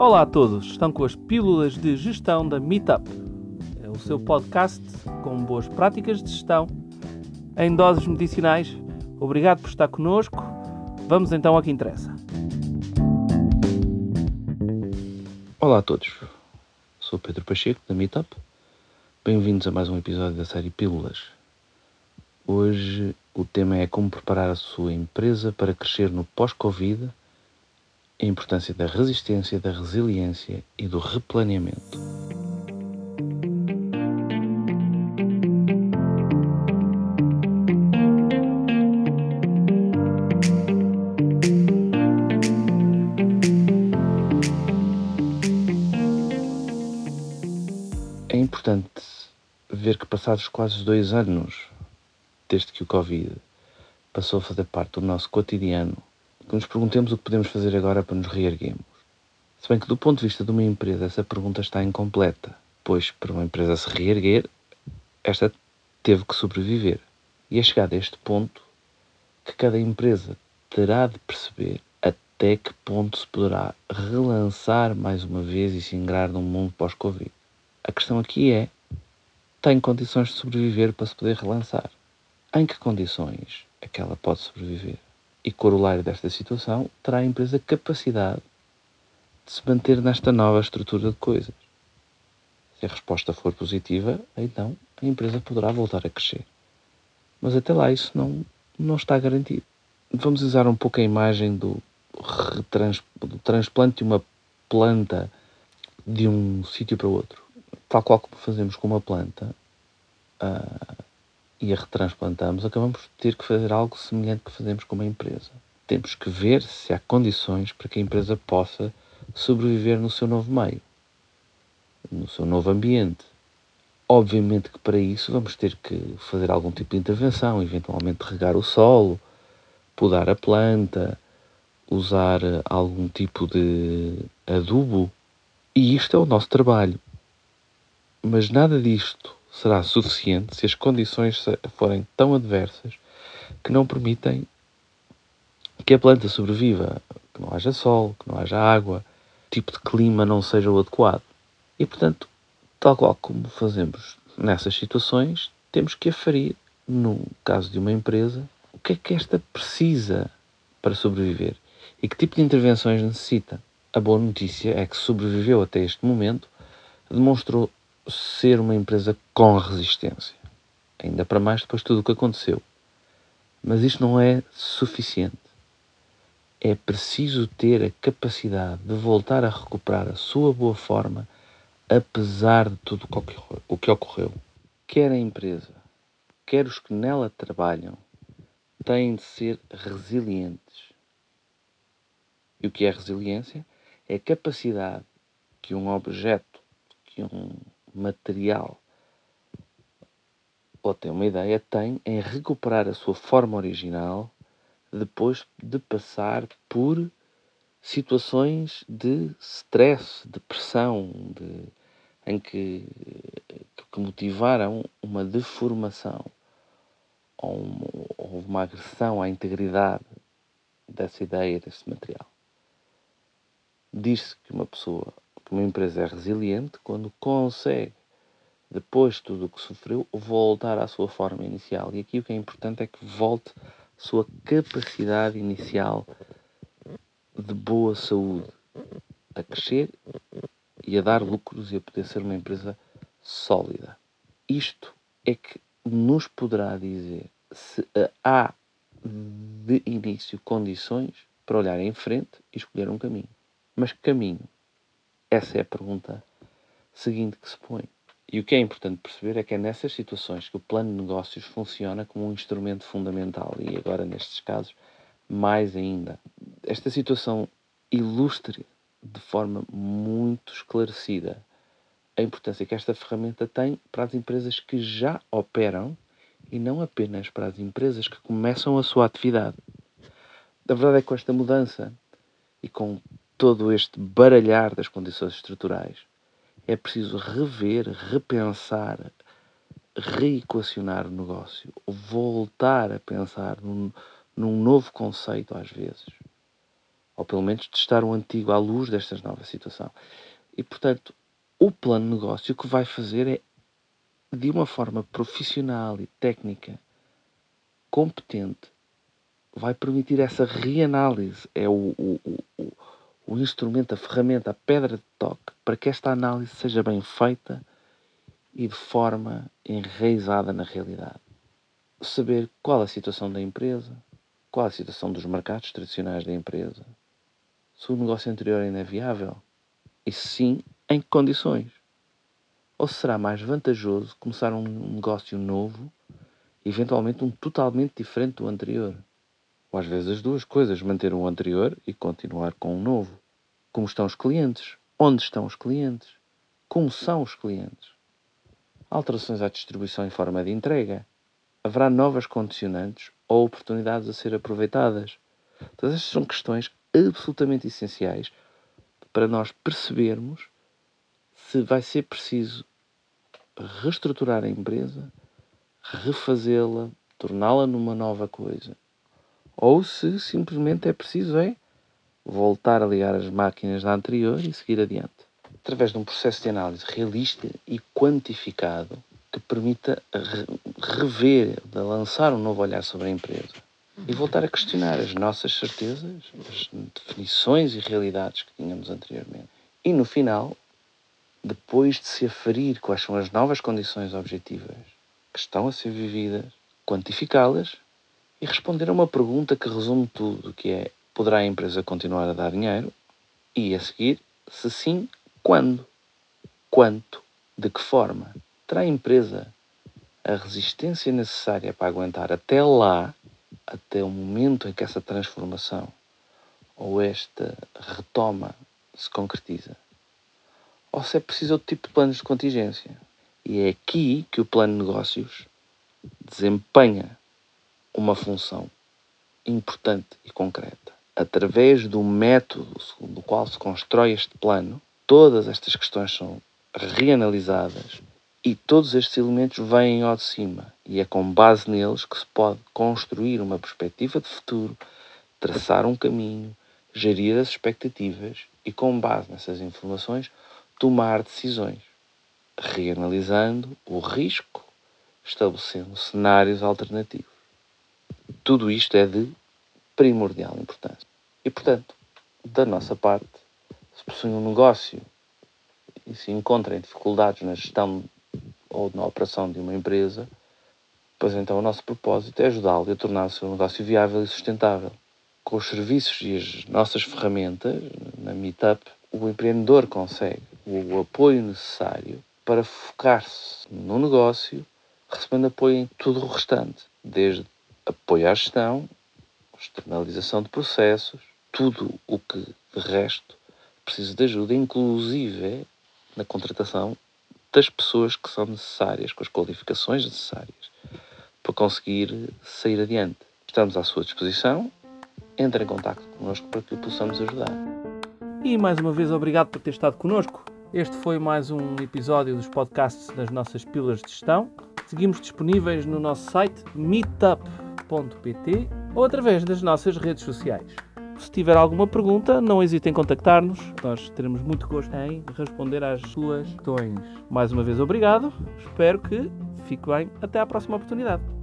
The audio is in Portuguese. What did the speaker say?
Olá a todos, estão com as pílulas de gestão da Meetup. É o seu podcast com boas práticas de gestão em doses medicinais. Obrigado por estar connosco. Vamos então ao que interessa. Olá a todos, sou Pedro Pacheco da Meetup. Bem-vindos a mais um episódio da série Pílulas. Hoje o tema é como preparar a sua empresa para crescer no pós-Covid, a importância da resistência, da resiliência e do replaneamento. É importante ver que passados quase dois anos desde que o Covid passou a fazer parte do nosso cotidiano, que nos perguntemos o que podemos fazer agora para nos reerguermos. Se bem que, do ponto de vista de uma empresa, essa pergunta está incompleta, pois, para uma empresa se reerguer, esta teve que sobreviver. E é chegado a este ponto que cada empresa terá de perceber até que ponto se poderá relançar mais uma vez e se ingrar num mundo pós-Covid. A questão aqui é: tem condições de sobreviver para se poder relançar? Em que condições é que ela pode sobreviver? E corolário desta situação, terá a empresa capacidade de se manter nesta nova estrutura de coisas. Se a resposta for positiva, então a empresa poderá voltar a crescer. Mas até lá isso não, não está garantido. Vamos usar um pouco a imagem do, retrans, do transplante de uma planta de um sítio para outro. Tal qual como fazemos com uma planta, uh, e a retransplantamos, acabamos de ter que fazer algo semelhante que fazemos com uma empresa. Temos que ver se há condições para que a empresa possa sobreviver no seu novo meio, no seu novo ambiente. Obviamente que para isso vamos ter que fazer algum tipo de intervenção, eventualmente regar o solo, podar a planta, usar algum tipo de adubo. E isto é o nosso trabalho. Mas nada disto será suficiente se as condições forem tão adversas que não permitem que a planta sobreviva, que não haja sol, que não haja água, o tipo de clima não seja o adequado. E, portanto, tal qual como fazemos nessas situações, temos que aferir, no caso de uma empresa, o que é que esta precisa para sobreviver e que tipo de intervenções necessita. A boa notícia é que sobreviveu até este momento, demonstrou ser uma empresa com resistência. Ainda para mais depois de tudo o que aconteceu. Mas isto não é suficiente. É preciso ter a capacidade de voltar a recuperar a sua boa forma, apesar de tudo o que ocorreu. Quer a empresa, quer os que nela trabalham, têm de ser resilientes. E o que é resiliência? É a capacidade que um objeto, que um material ou tem uma ideia, tem em recuperar a sua forma original depois de passar por situações de stress, de pressão, de, em que, que motivaram uma deformação ou uma, ou uma agressão à integridade dessa ideia, desse material. Diz-se que uma pessoa que uma empresa é resiliente quando consegue, depois de tudo o que sofreu, voltar à sua forma inicial. E aqui o que é importante é que volte à sua capacidade inicial de boa saúde, a crescer e a dar lucros e a poder ser uma empresa sólida. Isto é que nos poderá dizer se há de início condições para olhar em frente e escolher um caminho. Mas que caminho? Essa é a pergunta seguinte que se põe. E o que é importante perceber é que é nessas situações que o plano de negócios funciona como um instrumento fundamental e agora nestes casos mais ainda. Esta situação ilustra de forma muito esclarecida a importância que esta ferramenta tem para as empresas que já operam e não apenas para as empresas que começam a sua atividade. A verdade é que com esta mudança e com todo este baralhar das condições estruturais, é preciso rever, repensar, reequacionar o negócio, voltar a pensar num, num novo conceito às vezes, ou pelo menos testar o antigo à luz desta nova situação. E, portanto, o plano de negócio que vai fazer é, de uma forma profissional e técnica, competente, vai permitir essa reanálise. É o, o, o, o instrumento, a ferramenta, a pedra de toque para que esta análise seja bem feita e de forma enraizada na realidade. Saber qual a situação da empresa, qual a situação dos mercados tradicionais da empresa, se o negócio anterior ainda é viável e se sim, em que condições. Ou se será mais vantajoso começar um negócio novo, eventualmente um totalmente diferente do anterior. Ou às vezes as duas coisas, manter o anterior e continuar com o novo. Como estão os clientes? Onde estão os clientes? Como são os clientes? Alterações à distribuição em forma de entrega? Haverá novas condicionantes ou oportunidades a ser aproveitadas? Todas estas são questões absolutamente essenciais para nós percebermos se vai ser preciso reestruturar a empresa, refazê-la, torná-la numa nova coisa, ou se simplesmente é preciso é voltar a ligar as máquinas da anterior e seguir adiante. Através de um processo de análise realista e quantificado que permita rever, lançar um novo olhar sobre a empresa e voltar a questionar as nossas certezas, as definições e realidades que tínhamos anteriormente. E no final, depois de se aferir quais são as novas condições objetivas que estão a ser vividas, quantificá-las e responder a uma pergunta que resume tudo, que é poderá a empresa continuar a dar dinheiro? E a seguir, se sim, quando? Quanto? De que forma? Terá a empresa a resistência necessária para aguentar até lá até o momento em que essa transformação ou esta retoma se concretiza. Ou se é preciso outro tipo de planos de contingência. E é aqui que o plano de negócios desempenha uma função importante e concreta. Através do método segundo o qual se constrói este plano, todas estas questões são reanalisadas e todos estes elementos vêm ao de cima, e é com base neles que se pode construir uma perspectiva de futuro, traçar um caminho, gerir as expectativas e, com base nessas informações, tomar decisões, reanalisando o risco, estabelecendo cenários alternativos. Tudo isto é de primordial importância. E, portanto, da nossa parte, se possui um negócio e se encontrem dificuldades na gestão ou na operação de uma empresa, pois então o nosso propósito é ajudá-lo a tornar o seu negócio viável e sustentável. Com os serviços e as nossas ferramentas, na Meetup, o empreendedor consegue o apoio necessário para focar-se no negócio, recebendo apoio em tudo o restante, desde apoio à gestão, externalização de processos, tudo o que de resto precisa de ajuda, inclusive na contratação das pessoas que são necessárias, com as qualificações necessárias para conseguir sair adiante. Estamos à sua disposição. Entre em contato connosco para que o possamos ajudar. E mais uma vez, obrigado por ter estado connosco. Este foi mais um episódio dos podcasts das nossas pílulas de gestão. Seguimos disponíveis no nosso site ou através das nossas redes sociais. Se tiver alguma pergunta, não hesite em contactar-nos. Nós teremos muito gosto em responder às suas questões. Mais uma vez, obrigado. Espero que fique bem. Até à próxima oportunidade.